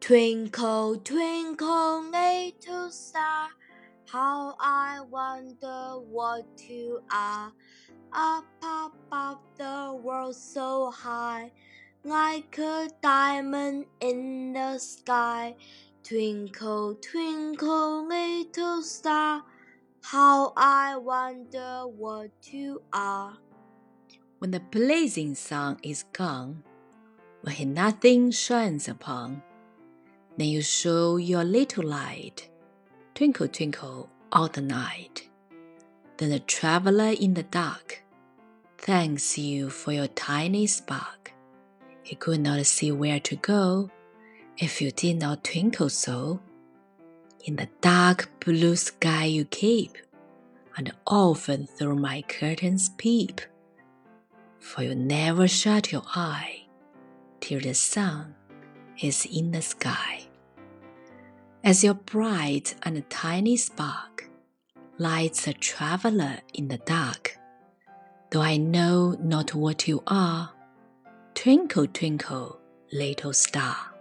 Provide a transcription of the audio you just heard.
Twinkle, twinkle, little star, how I wonder what you are. Up above the world so high, like a diamond in the sky. Twinkle, twinkle, little star, how I wonder what you are. When the blazing sun is gone, when nothing shines upon, then you show your little light, twinkle, twinkle, all the night. Then the traveler in the dark thanks you for your tiny spark. He could not see where to go if you did not twinkle so. In the dark blue sky you keep, and often through my curtains peep. For you never shut your eye till the sun is in the sky. As your bright and tiny spark lights a traveler in the dark, though I know not what you are, twinkle, twinkle, little star.